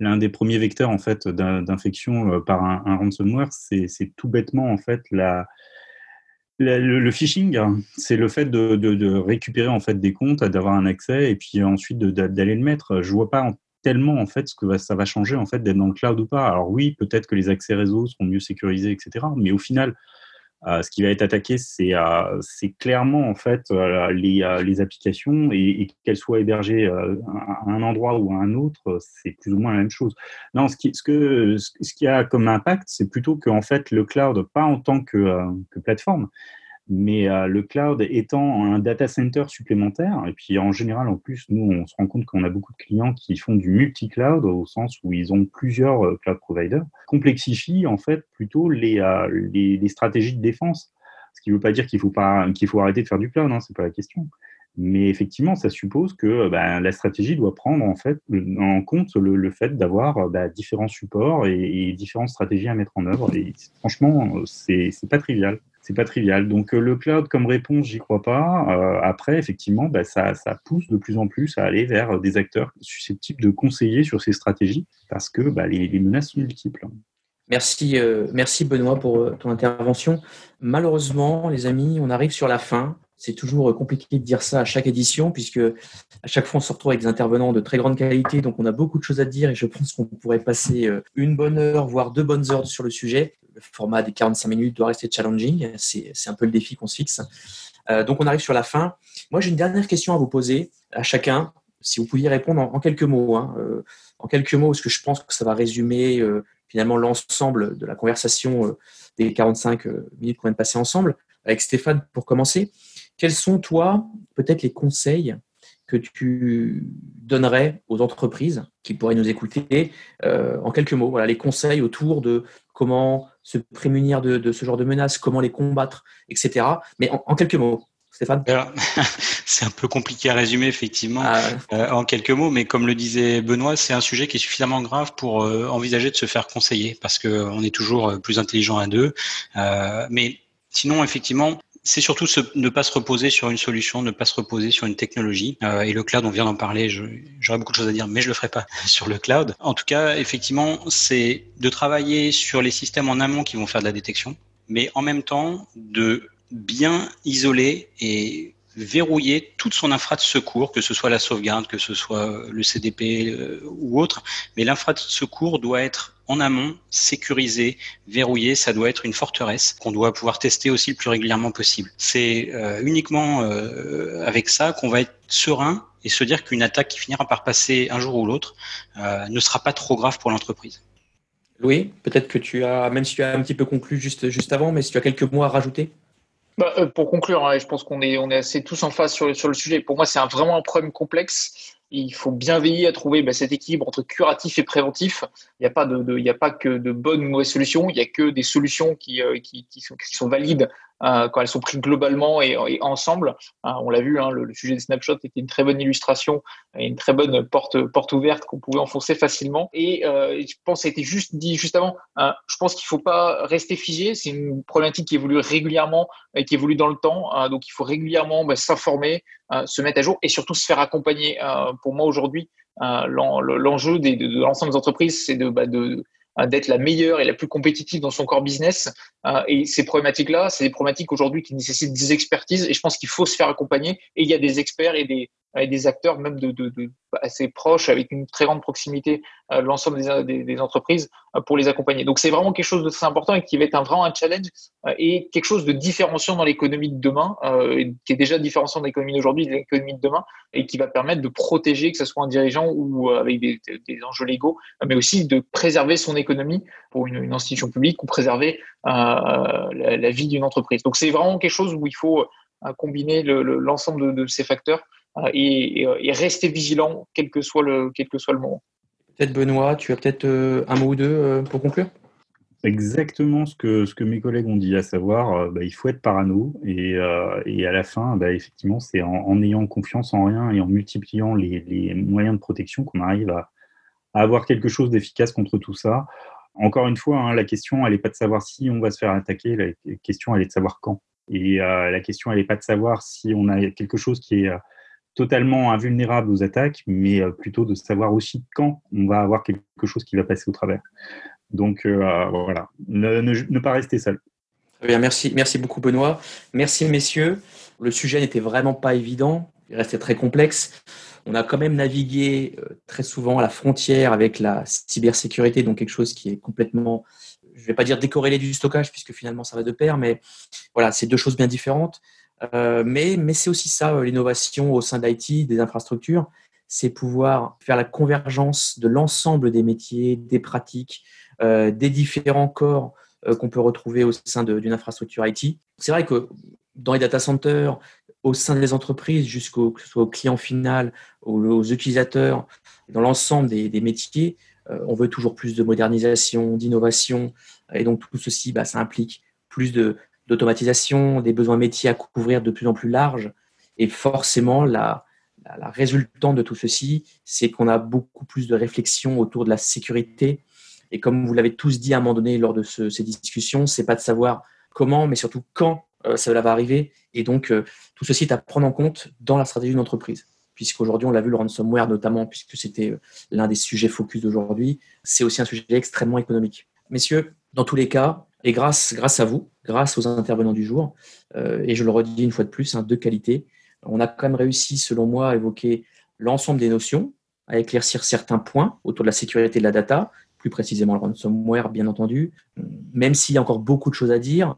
l'un des vecteurs en fait d'infection par un, ransomware, c'est tout bêtement en fait la, le, phishing, c'est le fait de, récupérer en fait des comptes, d'avoir un accès et puis ensuite d'aller le mettre. Je vois pas tellement en fait ce que ça va changer en fait d'être dans le cloud ou pas. Alors oui, peut-être que les accès réseau seront mieux sécurisés, etc. Mais au final, euh, ce qui va être attaqué, c'est euh, clairement en fait euh, les, les, applications et, qu'elles soient hébergées à un endroit ou à un autre, c'est plus ou moins la même chose. Non, ce qui, ce que, ce qui a comme impact, c'est plutôt qu'en fait le cloud, pas en tant que, que plateforme, mais euh, le cloud étant un data center supplémentaire, et puis en général, en plus, nous, on se rend compte qu'on a beaucoup de clients qui font du multi-cloud au sens où ils ont plusieurs euh, cloud providers, complexifie en fait plutôt les, euh, les, les, stratégies de défense. Ce qui ne veut pas dire qu'il faut, pas, faut arrêter de faire du cloud, hein, c'est pas la question. Mais effectivement, ça suppose que ben, la stratégie doit prendre en, fait, en compte le, fait d'avoir ben, différents supports et, et, différentes stratégies à mettre en œuvre. Et franchement, c'est, c'est pas trivial c'est pas trivial. Donc euh, le cloud comme réponse, j'y crois pas. Euh, après, effectivement, bah, ça, pousse de plus en plus à aller vers des acteurs susceptibles de conseiller sur ces stratégies parce que bah, les, menaces sont multiples. Merci, euh, merci Benoît pour ton intervention. Malheureusement, les amis, on arrive sur la fin. C'est toujours compliqué de dire ça à chaque édition, puisque à chaque fois on se retrouve avec des intervenants de très grande qualité, donc on a beaucoup de choses à dire et je pense qu'on pourrait passer une bonne heure, voire deux bonnes heures sur le sujet le format des 45 minutes doit rester challenging. C'est un peu le défi qu'on se fixe. Euh, donc, on arrive sur la fin. Moi, j'ai une dernière question à vous poser à chacun. Si vous pouviez répondre en, quelques mots. Hein. Euh, en quelques mots, parce que je pense que ça va résumer euh, finalement l'ensemble de la conversation des 45 minutes qu'on vient de passer ensemble. Avec Stéphane, pour commencer, quels sont, toi, peut-être les conseils que tu donnerais aux entreprises qui pourraient nous écouter en quelques mots? Voilà, les conseils autour de comment se prémunir de, ce genre de menaces, comment les combattre, etc. Mais en, quelques mots. Stéphane *laughs* C'est un peu compliqué à résumer, effectivement, ah euh, en quelques mots, mais comme le disait Benoît, c'est un sujet qui est suffisamment grave pour euh, envisager de se faire conseiller, parce qu'on est toujours euh, plus intelligent à deux. mais sinon, effectivement, c'est surtout ne pas se reposer sur une solution, ne pas se reposer sur une technologie. Euh, et le cloud, on vient d'en parler, j'aurais beaucoup de choses à dire, mais je le ferai pas *laughs* sur le cloud. En tout cas, effectivement, c'est de travailler sur les systèmes en amont qui vont faire de la détection, mais en même temps de bien isoler et verrouiller toute son infra de secours, que ce soit la sauvegarde, que ce soit le CDP euh, ou autre. Mais l'infra de secours doit être en amont, sécurisé, verrouillé. Ça doit être une forteresse qu'on doit pouvoir tester aussi le plus régulièrement possible. C'est euh, uniquement euh, avec ça qu'on va être serein et se dire qu'une attaque qui finira par passer un jour ou l'autre ne sera pas trop grave pour l'entreprise. Louis, peut-être que tu as, même si tu as un petit peu conclu juste, juste avant, mais si tu as quelques mots à rajouter bah, euh, pour conclure, hein, je pense qu'on est, on est assez tous en face sur, sur le sujet. Pour moi, c'est un, vraiment un problème complexe. Il faut bien veiller à trouver bah, cet équilibre entre curatif et préventif. Il n'y a, pas de, a pas que de bonnes ou mauvaises solutions, il n'y a que des solutions qui, euh, qui, sont, valides quand elles sont prises globalement et, ensemble. Hein, on l'a vu, hein, le, sujet des snapshots était une très bonne illustration et une très bonne porte, porte ouverte qu'on pouvait enfoncer facilement. Et euh, je pense ça a été juste dit juste avant. Je pense qu'il ne faut pas rester figé. C'est une problématique qui évolue régulièrement et qui évolue dans le temps. donc il faut régulièrement bah, s'informer, se mettre à jour et surtout se faire accompagner. pour moi aujourd'hui, l'enjeu de, l'ensemble des entreprises, c'est de, bah, de d'être la meilleure et la plus compétitive dans son core business. Hein, et ces problématiques-là, c'est des problématiques aujourd'hui qui nécessitent des expertises et je pense qu'il faut se faire accompagner. Et il y a des experts et des, et des acteurs même de, de, de, assez proches, avec une très grande proximité euh, l'ensemble des, des, entreprises euh, pour les accompagner. Donc c'est vraiment quelque chose de très important et qui va être un, vraiment un challenge euh, et quelque chose de différenciant dans l'économie de demain, qui est déjà différenciant dans l'économie d'aujourd'hui, de l'économie de demain, et qui va permettre de protéger, que ce soit un dirigeant ou avec des, enjeux légaux, mais aussi de préserver son économie pour une, une institution publique ou préserver la, la, vie d'une entreprise. Donc c'est vraiment quelque chose où il faut combiner l'ensemble de, de ces facteurs euh, et, rester vigilant, quel que soit le, quel que soit le moment. Peut-être Benoît, tu as peut-être euh, un mot ou deux euh, pour conclure? Exactement ce que, ce que mes collègues ont dit, à savoir, bah, il faut être parano et, et à la fin, bah, effectivement, c'est en, ayant confiance en rien et en multipliant les, les moyens de protection qu'on arrive à, avoir quelque chose d'efficace contre tout ça. Encore une fois, hein, la question, elle n'est pas de savoir si on va se faire attaquer, la question, elle est de savoir quand. Et la question, elle n'est pas de savoir si on a quelque chose qui est totalement invulnérable aux attaques, mais plutôt de savoir aussi quand on va avoir quelque chose qui va passer au travers. Donc voilà, ne, pas rester seul. Très bien, merci, merci beaucoup Benoît. Merci messieurs. Le sujet n'était vraiment pas évident, il restait très complexe. On a quand même navigué très souvent à la frontière avec la cybersécurité, donc quelque chose qui est complètement je ne vais pas dire décorrélé du stockage, puisque finalement ça va de pair, mais voilà, c'est deux choses bien différentes. Euh, mais c'est aussi ça, euh, l'innovation au sein d'IT, des infrastructures, c'est pouvoir faire la convergence de l'ensemble des métiers, des pratiques, euh, des différents corps qu'on peut retrouver au sein d'une infrastructure IT. C'est vrai que dans les data centers, au sein des entreprises, jusqu'au client final, aux, utilisateurs, dans l'ensemble des, métiers, on veut toujours plus de modernisation, d'innovation, et donc tout ceci, bah, ça implique plus d'automatisation, des besoins métiers à couvrir de plus en plus larges, et forcément, la, résultante de tout ceci, c'est qu'on a beaucoup plus de réflexion autour de la sécurité. Et comme vous l'avez tous dit à un moment donné lors de ces discussions, c'est pas de savoir comment, mais surtout quand euh, cela va arriver. Et donc, euh, tout ceci est à prendre en compte dans la stratégie d'une entreprise puisqu'aujourd'hui, on l'a vu, le ransomware notamment, puisque c'était euh, l'un des sujets focus d'aujourd'hui, c'est aussi un sujet extrêmement économique. Messieurs, dans tous les cas, et grâce, grâce à vous, grâce aux intervenants du jour, euh, et je le redis une fois de plus, hein, de qualité, on a quand même réussi, selon moi, à évoquer l'ensemble des notions, à éclaircir certains points autour de la sécurité de la data, plus précisément le ransomware, bien entendu, même s'il y a encore beaucoup de choses à dire,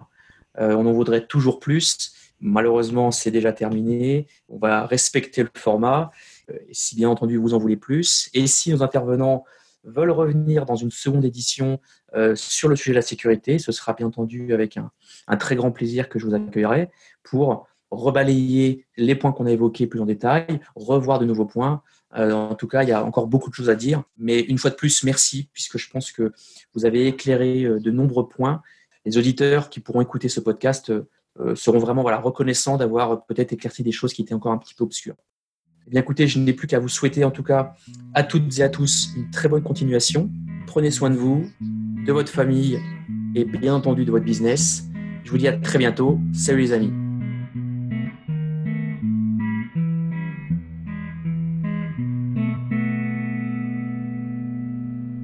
euh, on en voudrait toujours plus. Malheureusement, c'est déjà terminé. On va respecter le format. Euh, si bien entendu vous en voulez plus, et si nos intervenants veulent revenir dans une seconde édition euh, sur le sujet de la sécurité, ce sera bien entendu avec un, très grand plaisir que je vous accueillerai pour rebalayer les points qu'on a évoqués plus en détail, revoir de nouveaux points. Euh, en tout cas, il y a encore beaucoup de choses à dire. Mais une fois de plus, merci, puisque je pense que vous avez éclairé de nombreux points. Les auditeurs qui pourront écouter ce podcast euh, seront vraiment voilà, reconnaissants d'avoir peut-être éclairci des choses qui étaient encore un petit peu obscures. Eh bien, écoutez, je n'ai plus qu'à vous souhaiter en tout cas à toutes et à tous une très bonne continuation. Prenez soin de vous, de votre famille et bien entendu de votre business. Je vous dis à très bientôt. Salut les amis.